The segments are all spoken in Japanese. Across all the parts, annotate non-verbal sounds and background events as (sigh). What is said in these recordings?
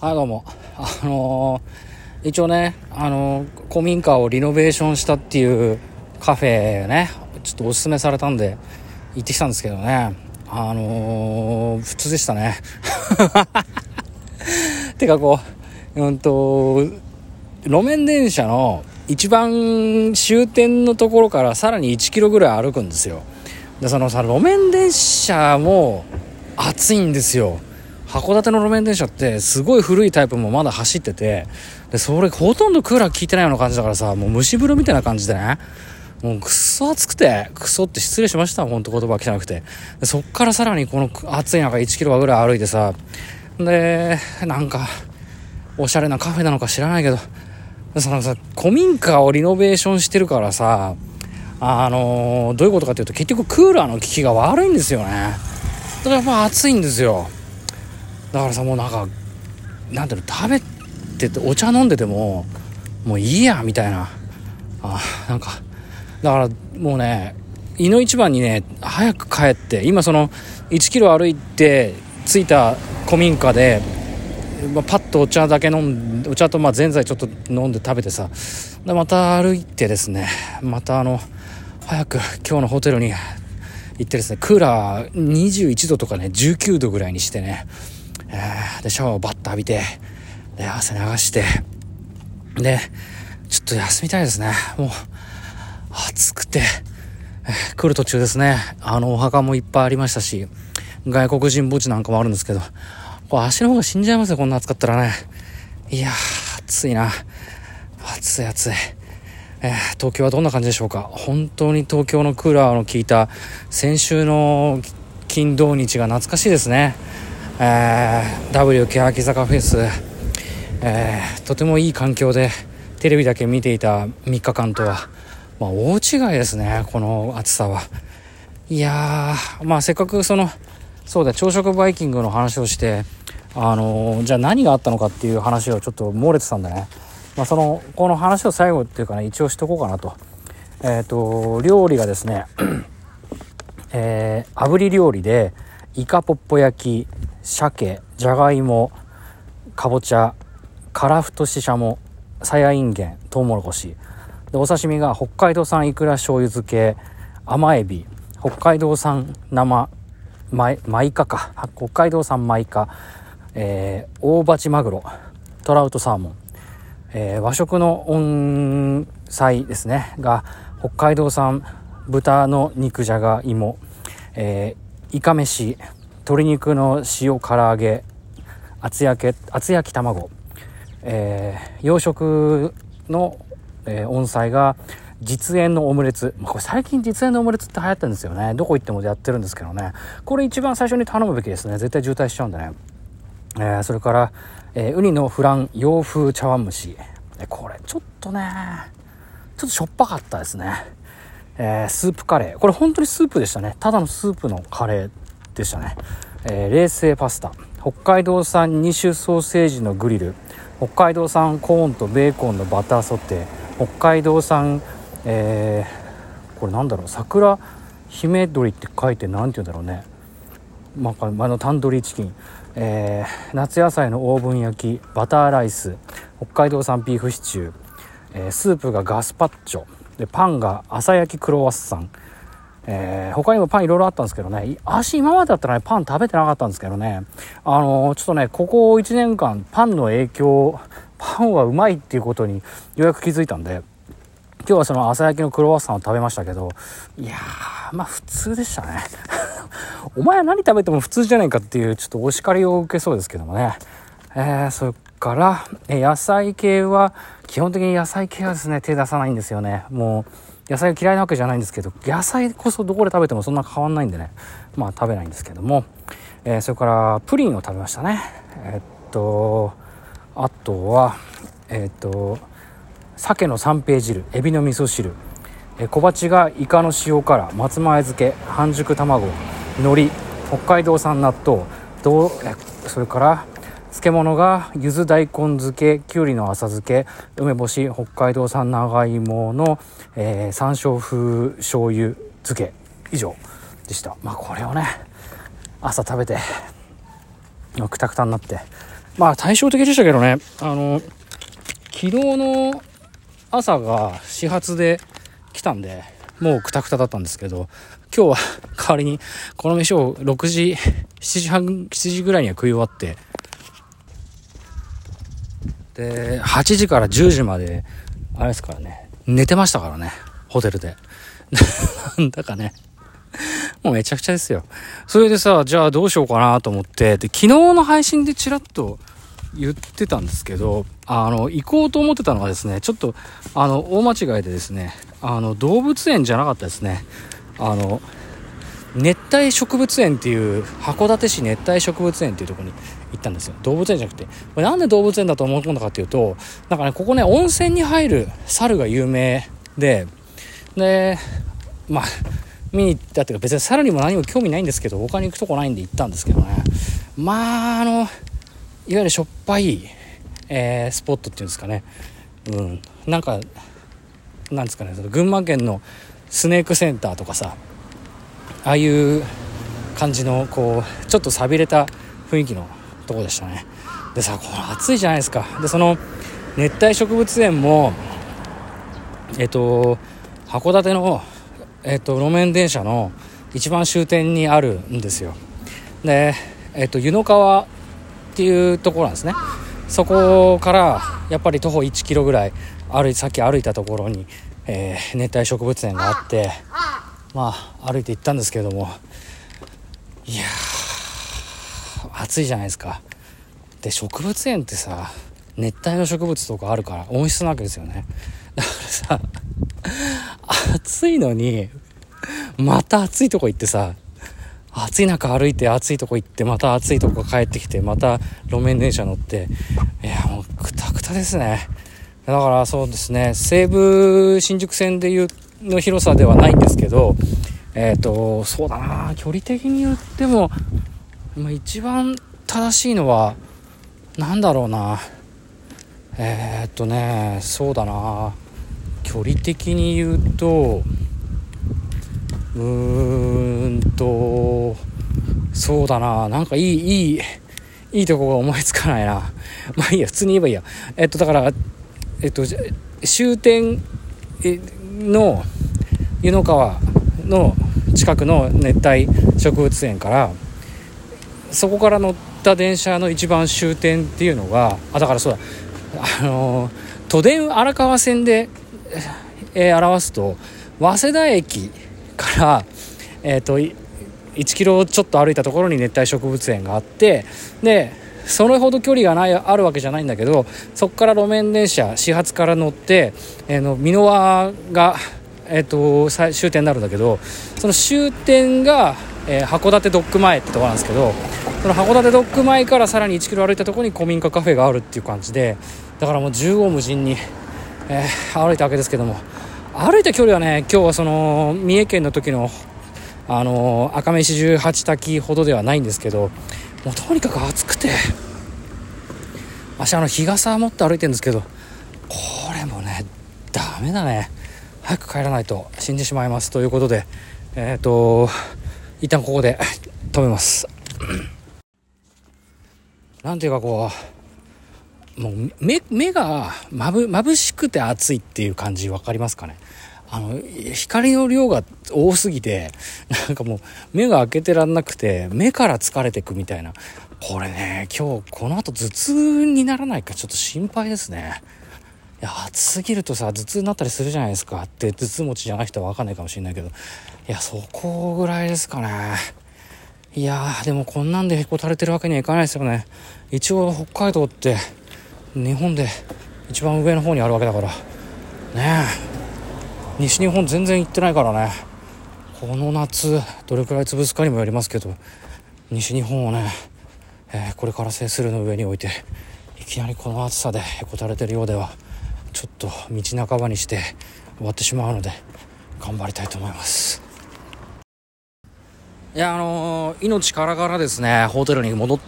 はい、どうも。あのー、一応ね、あのー、古民家をリノベーションしたっていうカフェね、ちょっとおすすめされたんで、行ってきたんですけどね、あのー、普通でしたね。(laughs) てかこう、うんと、路面電車の一番終点のところからさらに1キロぐらい歩くんですよ。で、そのさ、路面電車も暑いんですよ。函館の路面電車ってすごい古いタイプもまだ走っててでそれほとんどクーラー効いてないような感じだからさもう蒸し風呂みたいな感じでね。もうくっそ暑くてくそって失礼しました。ほんと言葉汚くて。そっからさらにこの暑い中1キロぐらい歩いてさでなんかおしゃれなカフェなのか知らないけどそのさ古民家をリノベーションしてるからさあのー、どういうことかっていうと結局クーラーの効きが悪いんですよね。だからやっぱ暑いんですよ。だからさもうなんかなんていうの食べててお茶飲んでてももういいやみたいな。あなんかだからもうね胃の一番にね早く帰って今その1キロ歩いて着いた古民家で、まあ、パッとお茶だけ飲んでお茶とまあぜんざいちょっと飲んで食べてさでまた歩いてですねまたあの早く今日のホテルに行ってですねクーラー21度とかね19度ぐらいにしてねえー、で、シャワーをバッと浴びて、で、汗流して、で、ちょっと休みたいですね。もう、暑くて、えー、来る途中ですね、あの、お墓もいっぱいありましたし、外国人墓地なんかもあるんですけど、これ足の方が死んじゃいますよ、こんな暑かったらね。いやー、暑いな。暑い暑い。えー、東京はどんな感じでしょうか本当に東京のクーラーの効いた先週の金土日が懐かしいですね。えー、W 欅坂フェス、えー、とてもいい環境でテレビだけ見ていた3日間とは、まあ、大違いですねこの暑さは。いやーまあせっかくそのそうだ朝食バイキングの話をしてあのー、じゃあ何があったのかっていう話をちょっと漏れてたんでね、まあ、そのこの話を最後っていうかね一応しとこうかなと。えっ、と料理がですね (clears throat) えー、炙り料理でイカポッポ焼き鮭じゃがいもかぼちゃからふとししゃもさやいんげんとうもろこし。でお刺身が北海道産いくら醤油漬け甘エビ。北海道産生マイマイカか。北海道産マイカ、えー、大鉢マグロ。トラウトサーモン、えー、和食の温菜ですね。が北海道産豚の肉じゃがいも、えー、イカ飯。鶏肉の塩唐揚げ厚焼け厚焼き卵、えー、洋食の、えー、温菜が実演のオムレツ、まあ、これ最近実演のオムレツって流行ってるんですよね。どこ行ってもやってるんですけどね。これ一番最初に頼むべきですね。絶対渋滞しちゃうんでね、えー、それから、えウニのフラン洋風茶碗蒸し。これちょっとねちょっとしょっぱかったですね。えー、スープカレー。これ本当にスープでしたね。ただのスープのカレー。でしたね。えー、冷製パスタ。北海道産2種ソーセージのグリル。北海道産コーンとベーコンのバターソテー。北海道産、えー、これなんだろう、桜姫鳥って書いて何て言うんだろうね。まあ、あのタンドリーチキン、えー、夏野菜のオーブン焼きバターライス北海道産ビーフシチュー、えー、スープがガスパッチョでパンが朝焼きクロワッサンえー、他にもパンいろいろあったんですけどね、足今までだったらね、パン食べてなかったんですけどね、あのー、ちょっとね、ここ1年間、パンの影響、パンはうまいっていうことにようやく気づいたんで、今日はその朝焼きのクロワッサンを食べましたけど、いやー、まあ普通でしたね。(laughs) お前は何食べても普通じゃないかっていう、ちょっとお叱りを受けそうですけどもね。えー、それから、え野菜系は、基本的に野菜系はですね、手出さないんですよね。もう、野菜嫌いなわけじゃないんですけど野菜こそどこで食べてもそんな変わんないんでね。まあ食べないんですけども、えー、それからプリンを食べましたね。え、っとあとはえ、っと鮭の三平汁エビの味噌汁。え小鉢がイカの塩辛松前漬け半熟卵海苔北海道産納豆どうえそれから漬物が柚子大根漬けきゅうりの浅漬け梅干し北海道産長芋の、えー、山椒風醤油漬け。以上でした。まあこれをね朝食べてくたくたになって、まあ対照的でしたけどね、あの、昨日の朝が始発で来たんで、もうクタクタだったんですけど、今日は (laughs) 代わりにこの飯を6時、7時半、7時ぐらいには食い終わって、で、8時から10時まで、あれですからね、寝てましたからね、ホテルで。(laughs) なんだかね、もうめちゃくちゃですよ。それでさ、じゃあどうしようかなと思って、で、昨日の配信でちらっと言ってたんですけど、あの、行こうと思ってたのがですね、ちょっと、あの、大間違いでですね、あの、動物園じゃなかったですね。あの、熱帯植物園っていう、函館市熱帯植物園っていうとこに行ったんですよ。動物園じゃなくて。これなんで動物園だと思い込んだかっていうと、なんかね、ここね、温泉に入る猿が有名で、で、まあ、見に行ったっていうか別に猿にも何も興味ないんですけど、他に行くとこないんで行ったんですけどね。まあ、あの、いわゆるしょっぱい、えー、スポットっていうんですかね。うん。なんか、なんですかね、その群馬県のスネークセンターとかさ、ああいう感じの、こう、ちょっと寂れた雰囲気のとこでしたね。でさ、これ暑いじゃないですか。で、その、熱帯植物園も、えっと、函館の、えっと、路面電車の一番終点にあるんですよ。で、えっと、湯の川っていうところなんですね。そこからやっぱり徒歩1キロぐらい歩いさっき歩いたところに、えー、熱帯植物園があってまあ歩いて行ったんですけれどもいや暑いじゃないですか。で植物園ってさ熱帯の植物とかあるから温室なわけですよね。だからさ暑いのにまた暑いとこ行ってさ暑い中歩いて暑いとこ行ってまた暑いとこ帰ってきてまた路面電車乗っていやもうくたくたですね。だからそうですね西武新宿線でいうの広さではないんですけどえっ、ー、とそうだな距離的に言っても、まあ、一番正しいのは何だろうな。えー、っとねそうだな。距離的に言うとうーんとそうだな。なんかいいいいいいとこが思いつかないな。(laughs) まあいいや普通に言えばいいや。えっとだからえっと終点の湯の川の近くの熱帯植物園からそこから乗った電車の一番終点っていうのがあだからそうだ。あの都電荒川線で、えー、表すと早稲田駅から、えーと、1キロちょっと歩いたところに熱帯植物園があってでそれほど距離がないあるわけじゃないんだけどそこから路面電車始発から乗って、えー、の箕輪が、えーと、終点になるんだけどその終点が、えー、函館ドック前ってとこなんですけどその函館ドック前からさらに1キロ歩いたところに古民家カフェがあるっていう感じでだからもう縦横無尽に、えー、歩いたわけですけども歩いた距離はね今日はその三重県の時のあの赤目四十八滝ほどではないんですけどもうとにかく暑くて私あの日傘持って歩いてるんですけどこれもねダメだね。早く帰らないと死んでしまいますということでえっ、ー、と一旦ここで止めますなんていうかこうもう目目がまぶ眩しくて暑いっていう感じ分かりますかね？あの、光の量が多すぎて、なんかもう目が開けてらんなくて、目から疲れてくみたいな。これね、今日この後頭痛にならないかちょっと心配ですね。いや、暑すぎるとさ、頭痛になったりするじゃないですか。って頭痛持ちじゃない人はわかんないかもしれないけど。いや、そこぐらいですかね。いやー、でもこんなんでへこたれてるわけにはいかないですよね。一応北海道って日本で一番上の方にあるわけだから。ねえ。西日本全然行ってないからねこの夏どれくらい潰すかにもよりますけど西日本をね、えー、これから制するの上に置いていきなりこの暑さでへこたれてるようではちょっと道半ばにして終わってしまうので頑張りたいと思います。いやあのー、命からがらですねホテルに戻っ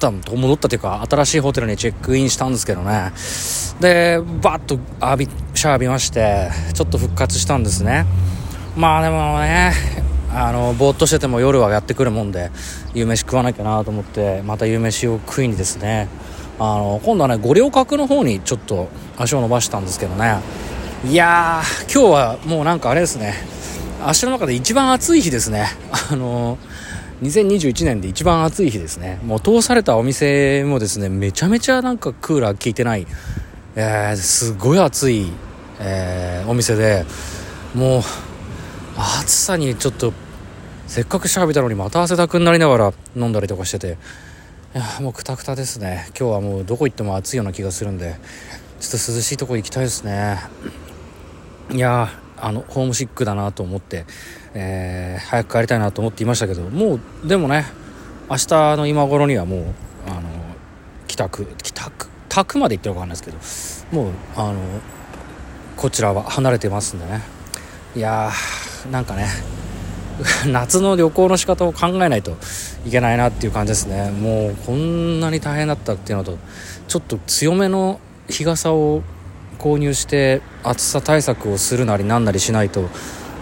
た戻ったというか新しいホテルにチェックインしたんですけどね。でバッと浴びシャワー浴びましてちょっと復活したんですね。まあでもねあのぼーっとしてても夜はやってくるもんで夕飯食わなきゃなと思ってまた夕飯を食いにですねあの今度はね五稜郭の方にちょっと足を伸ばしたんですけどね。いやー今日はもうなんかあれですね。足の中で一番暑い日ですね。あの2021年で一番暑い日ですね。もう通されたお店もですねめちゃめちゃなんかクーラー効いてない、えー、すごい暑い、えー、お店でもう暑さにちょっとせっかく調べたのにまた汗だくになりながら飲んだりとかしてて。いやもうくたくたですね。今日はもうどこ行っても暑いような気がするんでちょっと涼しいとこ行きたいですね。いやあのホームシックだなと思って、えー、早く帰りたいなと思っていましたけどもうでもね明日の今頃にはもうあの帰宅帰宅宅まで行ってるか分かんないですけどもうあのこちらは離れてますんでね。いやーなんかね (laughs) 夏の旅行の仕方を考えないといけないなっていう感じですね。もうこんなに大変だったっていうのとちょっと強めの日傘を購入して暑さ対策をするなりなんなりしないと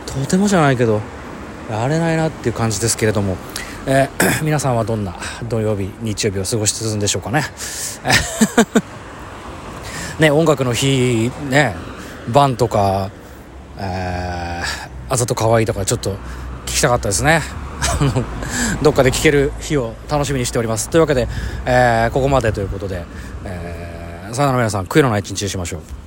とてもじゃないけどやれないなっていう感じですけれども、えー、(coughs) 皆さんはどんな土曜日日曜日を過ごしてるんでしょうかね。(laughs) ね音楽の日ねバンとか、えー、あざと可愛いいとかちょっときたかったですね。(laughs) どっかで聞ける日を楽しみにしております。というわけで、えー、ここまでということで、えー、さよなら皆さん悔いのない一日にしましょう。